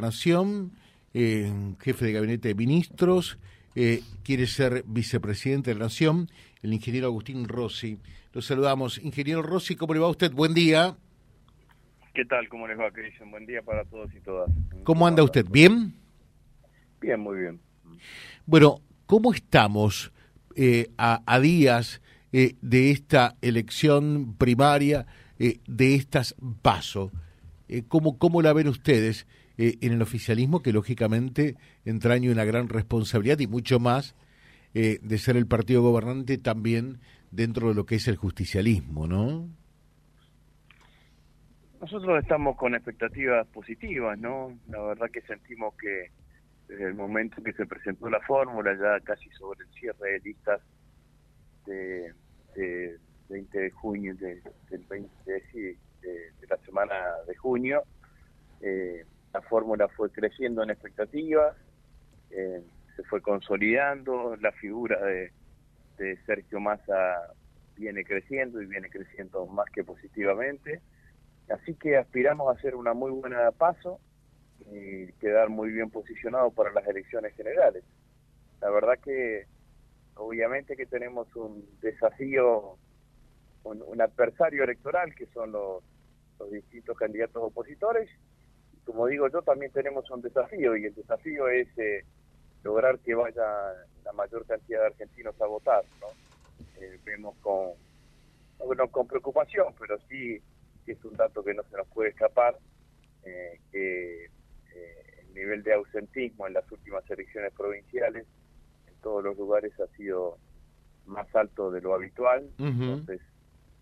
Nación, eh, jefe de gabinete de ministros, eh, quiere ser vicepresidente de la Nación, el ingeniero Agustín Rossi. Lo saludamos. Ingeniero Rossi, ¿cómo le va a usted? Buen día. ¿Qué tal? ¿Cómo les va, Cristian? Buen día para todos y todas. ¿Cómo anda usted? ¿Bien? Bien, muy bien. Bueno, ¿cómo estamos eh, a, días de esta elección primaria, de estas pasos? ¿cómo, ¿Cómo la ven ustedes? Eh, en el oficialismo que lógicamente entraña una gran responsabilidad y mucho más eh, de ser el partido gobernante también dentro de lo que es el justicialismo, ¿no? Nosotros estamos con expectativas positivas, ¿no? La verdad que sentimos que desde el momento que se presentó la fórmula, ya casi sobre el cierre de listas de, 20 de junio, de, del 20, de, de, la semana de junio, eh, la fórmula fue creciendo en expectativas, eh, se fue consolidando, la figura de, Sergio Massa viene creciendo y viene creciendo más que positivamente. Así que aspiramos a hacer una muy buena paso y quedar muy bien posicionado para las elecciones generales. La verdad que obviamente que tenemos un desafío, un, adversario electoral que son los distintos candidatos opositores como digo yo, también tenemos un desafío y el desafío es eh, lograr que vaya la mayor cantidad de argentinos a votar. ¿no? Eh, vemos con, no, con preocupación, pero sí, es un dato que no se nos puede escapar, eh, que el nivel de ausentismo en las últimas elecciones provinciales en todos los lugares ha sido más alto de lo habitual. Entonces,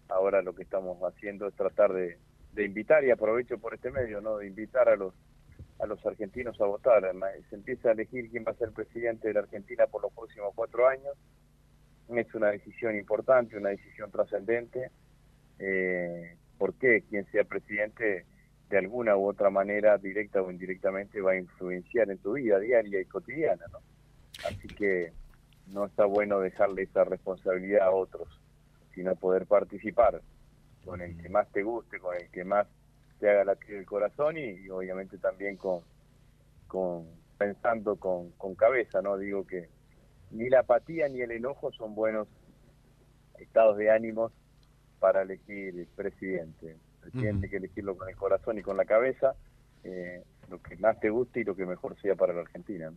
ahora lo que estamos haciendo es tratar de de invitar, y aprovecho por este medio, ¿no? de invitar a los a los argentinos a votar. Se empieza a elegir quién va a ser presidente de la Argentina por los próximos cuatro años. Es una decisión importante, una decisión trascendente. Eh, ¿Por qué quien sea presidente de alguna u otra manera, directa o indirectamente, va a influenciar en tu vida diaria y cotidiana? ¿no? Así que no está bueno dejarle esa responsabilidad a otros, sino poder participar con el que más te guste, con el que más te haga la el corazón y, obviamente también con, con pensando con, con cabeza, ¿no? Digo que ni la apatía ni el enojo son buenos estados de ánimos para elegir presidente. presidente hay que elegirlo con el corazón y con la cabeza, eh, lo que más te guste y lo que mejor sea para la Argentina.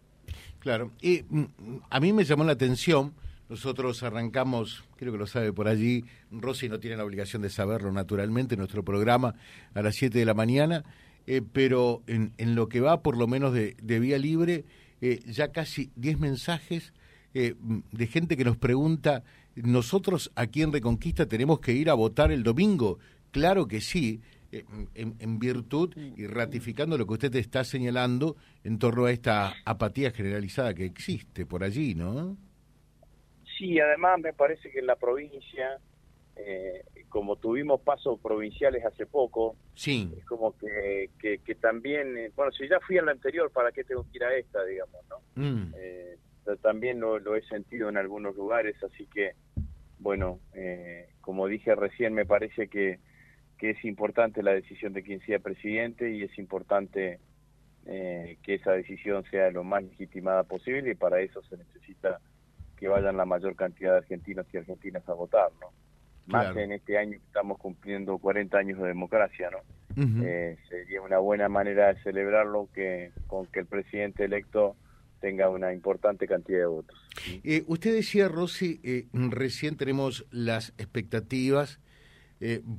Claro, y mm, a mí me llamó la atención nosotros arrancamos, creo que lo sabe por allí, Rosy no tiene la obligación de saberlo naturalmente, nuestro programa a las 7 de la mañana, eh, pero en, lo que va por lo menos de, vía libre, eh, ya casi 10 mensajes eh, de gente que nos pregunta, ¿nosotros aquí en Reconquista tenemos que ir a votar el domingo? Claro que sí, en, en, virtud y ratificando lo que usted está señalando en torno a esta apatía generalizada que existe por allí, ¿no? Sí, además me parece que en la provincia, eh, como tuvimos pasos provinciales hace poco, sí. es como que, que, también, eh, bueno, si ya fui a la anterior, ¿para qué tengo que ir a esta, digamos, no? Mm. Eh, también lo, lo, he sentido en algunos lugares, así que, bueno, como dije recién, me parece que, que es importante la decisión de quien sea presidente y es importante que esa decisión sea lo más legitimada posible y para eso se necesita que vayan la mayor cantidad de argentinos y argentinas a votar, ¿no? Más en este año que estamos cumpliendo 40 años de democracia, ¿no? Eh, sería una buena manera de celebrarlo que con que el presidente electo tenga una importante cantidad de votos. Eh, usted decía, Rosy, eh, recién tenemos las expectativas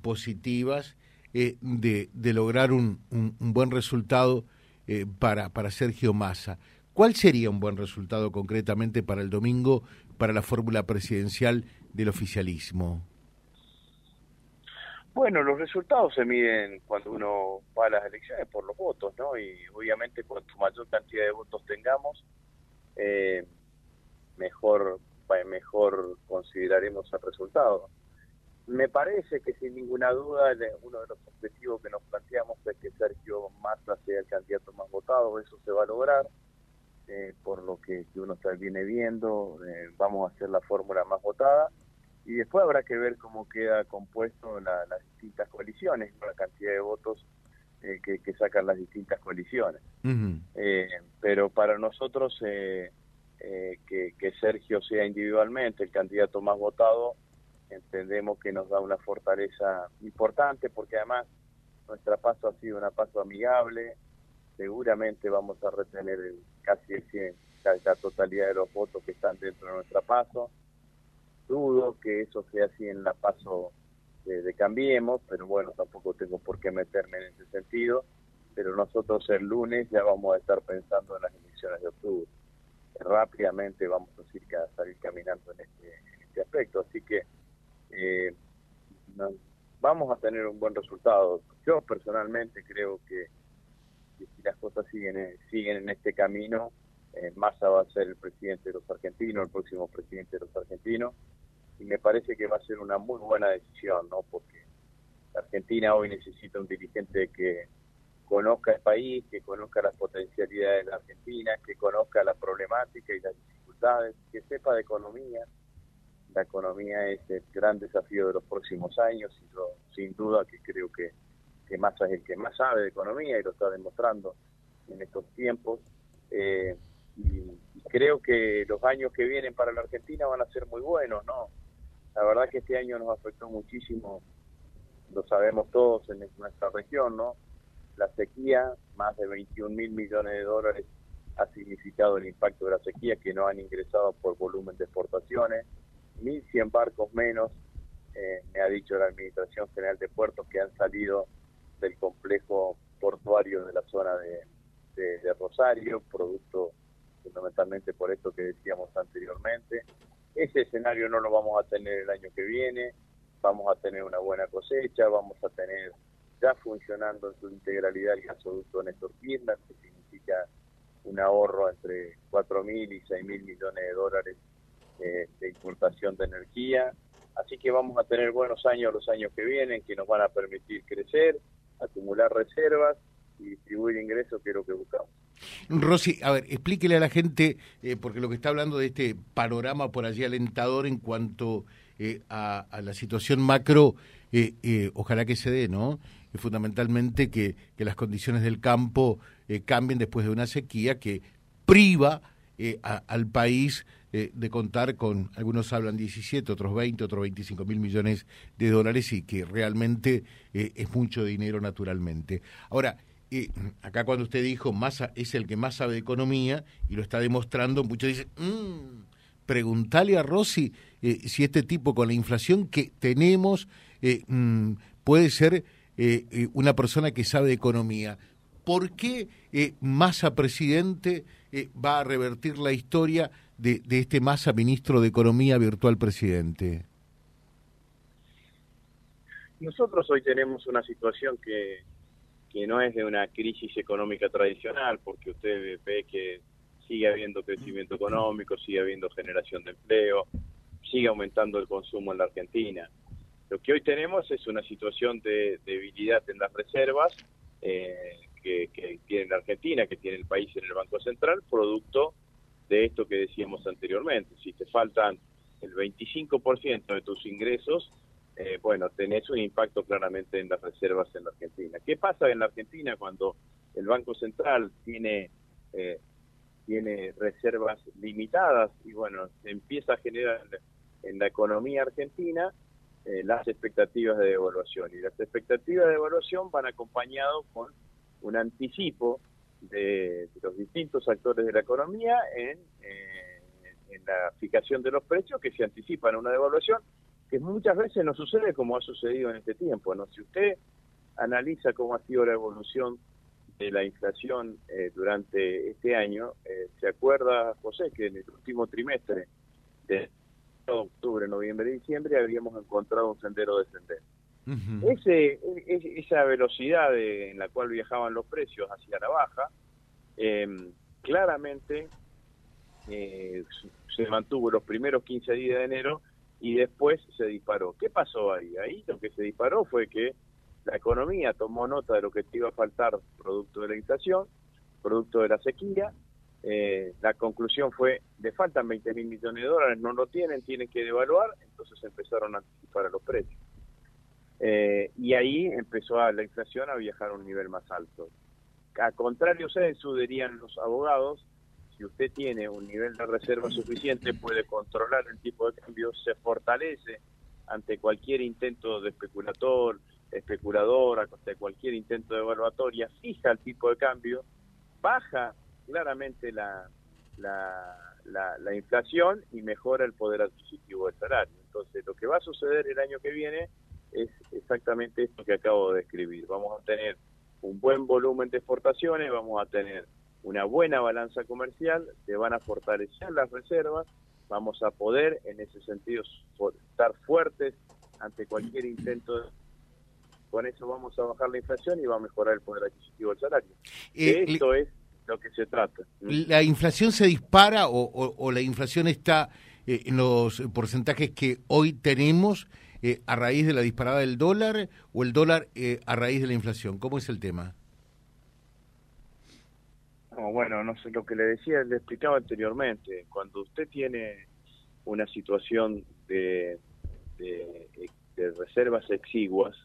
positivas de, de, lograr un, un, un buen resultado para, para Sergio Massa. ¿Cuál sería un buen resultado concretamente para el domingo para la fórmula presidencial del oficialismo? Bueno, los resultados se miden cuando uno va a las elecciones por los votos, ¿no? Y obviamente cuanto mayor cantidad de votos tengamos, eh, mejor, mejor consideraremos el resultado. Me parece que sin ninguna duda uno de los objetivos que nos planteamos es que Sergio Massa sea el candidato más votado, eso se va a lograr. Eh, por lo que, uno está, viene viendo, eh, vamos a hacer la fórmula más votada y después habrá que ver cómo queda compuesto las distintas coaliciones, la cantidad de votos eh, que, sacan las distintas coaliciones. Eh, pero para nosotros eh, que, que, Sergio sea individualmente el candidato más votado, entendemos que nos da una fortaleza importante porque además nuestra paso ha sido una paso amigable, seguramente vamos a retener casi el 100, la totalidad de los votos que están dentro de nuestra paso. Dudo que eso sea así en la paso de, Cambiemos, pero bueno, tampoco tengo por qué meterme en ese sentido. Pero nosotros el lunes ya vamos a estar pensando en las elecciones de octubre. Rápidamente vamos a salir caminando en este, este aspecto. Así que eh, vamos a tener un buen resultado. Yo personalmente creo que, si las cosas siguen, siguen en este camino, eh, Massa va a ser el presidente de los argentinos, el próximo presidente de los argentinos y me parece que va a ser una muy buena decisión, ¿no? Porque Argentina hoy necesita un dirigente que conozca el país, que conozca las potencialidades de la Argentina, que conozca la problemática y las dificultades, que sepa de economía. La economía es el gran desafío de los próximos años y yo sin duda que creo que, que Massa es el que más sabe de economía y lo está demostrando en estos tiempos. Eh, y creo que los años que vienen para la Argentina van a ser muy buenos, ¿no? La verdad que este año nos afectó muchísimo, lo sabemos todos en nuestra región, ¿no? La sequía, más de 21 mil millones de dólares ha significado el impacto de la sequía que no han ingresado por volumen de exportaciones, 1.100 barcos menos, eh, me ha dicho la Administración General de Puertos que han salido del complejo portuario de la zona de, Rosario, producto fundamentalmente por esto que decíamos anteriormente. Ese escenario no lo vamos a tener el año que viene, vamos a tener una buena cosecha, vamos a tener ya funcionando en su integralidad el gasoducto Néstor Kirchner, que significa un ahorro entre 4.000 y 6.000 millones de dólares eh, de importación de energía. Así que vamos a tener buenos años los años que vienen, que nos van a permitir crecer, acumular reservas y distribuir ingresos, que es lo que buscamos. Rosy, a ver, explíquele a la gente, eh, porque lo que está hablando de este panorama por allí alentador en cuanto eh, a, la situación macro, eh, ojalá que se dé, ¿no? fundamentalmente que, que, las condiciones del campo cambien después de una sequía que priva al país de contar con, algunos hablan 17, otros 20, otros 25 mil millones de dólares y que realmente es mucho dinero naturalmente. Ahora, acá cuando usted dijo Massa es el que más sabe de economía y lo está demostrando, muchos dicen, mmm, preguntale a Rossi eh, si este tipo con la inflación que tenemos eh, mm, puede ser eh, una persona que sabe de economía. ¿Por qué Massa presidente va a revertir la historia de, de este Massa ministro de Economía virtual presidente? Nosotros hoy tenemos una situación que que no es de una crisis económica tradicional, porque usted ve que sigue habiendo crecimiento económico, sigue habiendo generación de empleo, sigue aumentando el consumo en la Argentina. Lo que hoy tenemos es una situación de debilidad en las reservas eh, que, tiene la Argentina, que tiene el país en el Banco Central, producto de esto que decíamos anteriormente. Si te faltan el 25% de tus ingresos, eh, bueno, tenés un impacto claramente en las reservas en la Argentina. ¿Qué pasa en la Argentina cuando el Banco Central tiene, eh, tiene reservas limitadas y bueno, se empieza a generar en la economía argentina eh, las expectativas de devaluación? Y las expectativas de devaluación van acompañados con un anticipo de, los distintos actores de la economía en, en la fijación de los precios que se anticipan a una devaluación que muchas veces no sucede como ha sucedido en este tiempo. ¿no? Si usted analiza cómo ha sido la evolución de la inflación eh, durante este año, eh, se acuerda, José, que en el último trimestre de octubre, noviembre diciembre habíamos encontrado un sendero descendente. Ese, esa velocidad en la cual viajaban los precios hacia la baja, em, claramente eh, se mantuvo los primeros 15 días de enero y después se disparó. ¿Qué pasó ahí? Ahí lo que se disparó fue que la economía tomó nota de lo que te iba a faltar producto de la inflación, producto de la sequía. Eh, la conclusión fue, le faltan 20 mil millones de dólares, no lo tienen, tienen que devaluar, entonces empezaron a anticipar a los precios. Eh, y ahí empezó la inflación a viajar a un nivel más alto. A contrario censo, dirían los abogados, si usted tiene un nivel de reserva suficiente, puede controlar el tipo de cambio, se fortalece ante cualquier intento de especulator, especulador, ante cualquier intento de evaluatoria, fija el tipo de cambio, baja claramente la, la, la, inflación y mejora el poder adquisitivo del salario. Entonces, lo que va a suceder el año que viene es exactamente esto que acabo de describir. Vamos a tener un buen volumen de exportaciones, vamos a tener una buena balanza comercial, se van a fortalecer las reservas, vamos a poder en ese sentido estar fuertes ante cualquier intento con eso vamos a bajar la inflación y va a mejorar el poder adquisitivo del salario. Eh, esto es lo que se trata. ¿La inflación se dispara o, la inflación está eh, en los porcentajes que hoy tenemos eh, a raíz de la disparada del dólar o el dólar eh, a raíz de la inflación? ¿Cómo es el tema? bueno, no sé lo que le decía, le explicaba anteriormente. Cuando usted tiene una situación de, de reservas exiguas,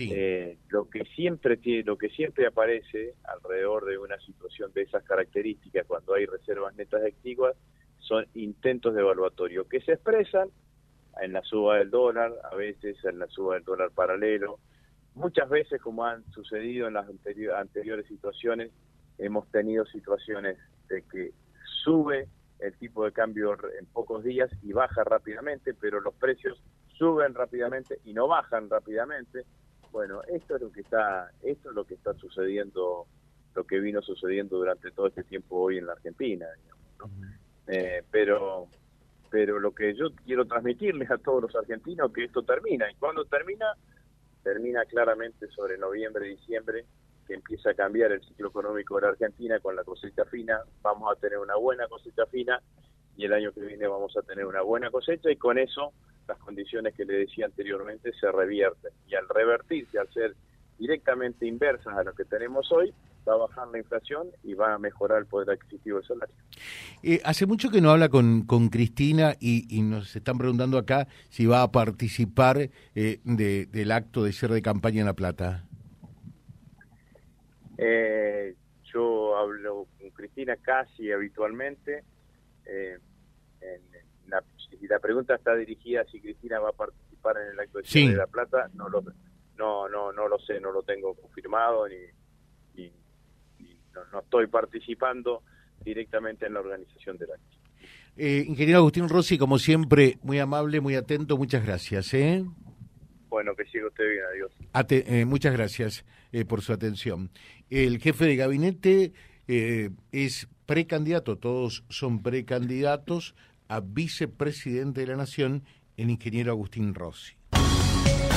eh, lo que siempre tiene, lo que siempre aparece alrededor de una situación de esas características cuando hay reservas netas exiguas son intentos de evaluatorio que se expresan en la suba del dólar, a veces en la suba del dólar paralelo. Muchas veces, como han sucedido en las anteriores situaciones, hemos tenido situaciones de que sube el tipo de cambio en pocos días y baja rápidamente, pero los precios suben rápidamente y no bajan rápidamente. Bueno, esto es lo que está, esto es lo que está sucediendo, lo que vino sucediendo durante todo este tiempo hoy en la Argentina, eh, pero, pero lo que yo quiero transmitirles a todos los argentinos que esto termina y cuando termina, termina claramente sobre noviembre, diciembre, que empieza a cambiar el ciclo económico de la Argentina con la cosecha fina, vamos a tener una buena cosecha fina y el año que viene vamos a tener una buena cosecha y con eso las condiciones que le decía anteriormente se revierten. Y al revertirse, al ser directamente inversas a lo que tenemos hoy, va a bajar la inflación y va a mejorar el poder adquisitivo del salario. Eh, hace mucho que no habla con, con Cristina y, nos están preguntando acá si va a participar eh, del acto de cierre de campaña en La Plata. Eh, yo hablo con Cristina casi habitualmente. en, la si la pregunta está dirigida a si Cristina va a participar en el acto de La Plata, no lo, no, no, no lo sé, no lo tengo confirmado ni, no, estoy participando directamente en la organización del acto. Eh, ingeniero Agustín Rossi, como siempre, muy amable, muy atento, muchas gracias. ¿eh? Bueno, que siga usted bien, adiós. Eh, muchas gracias por su atención. El jefe de gabinete es precandidato, todos son precandidatos a vicepresidente de la Nación, el ingeniero Agustín Rossi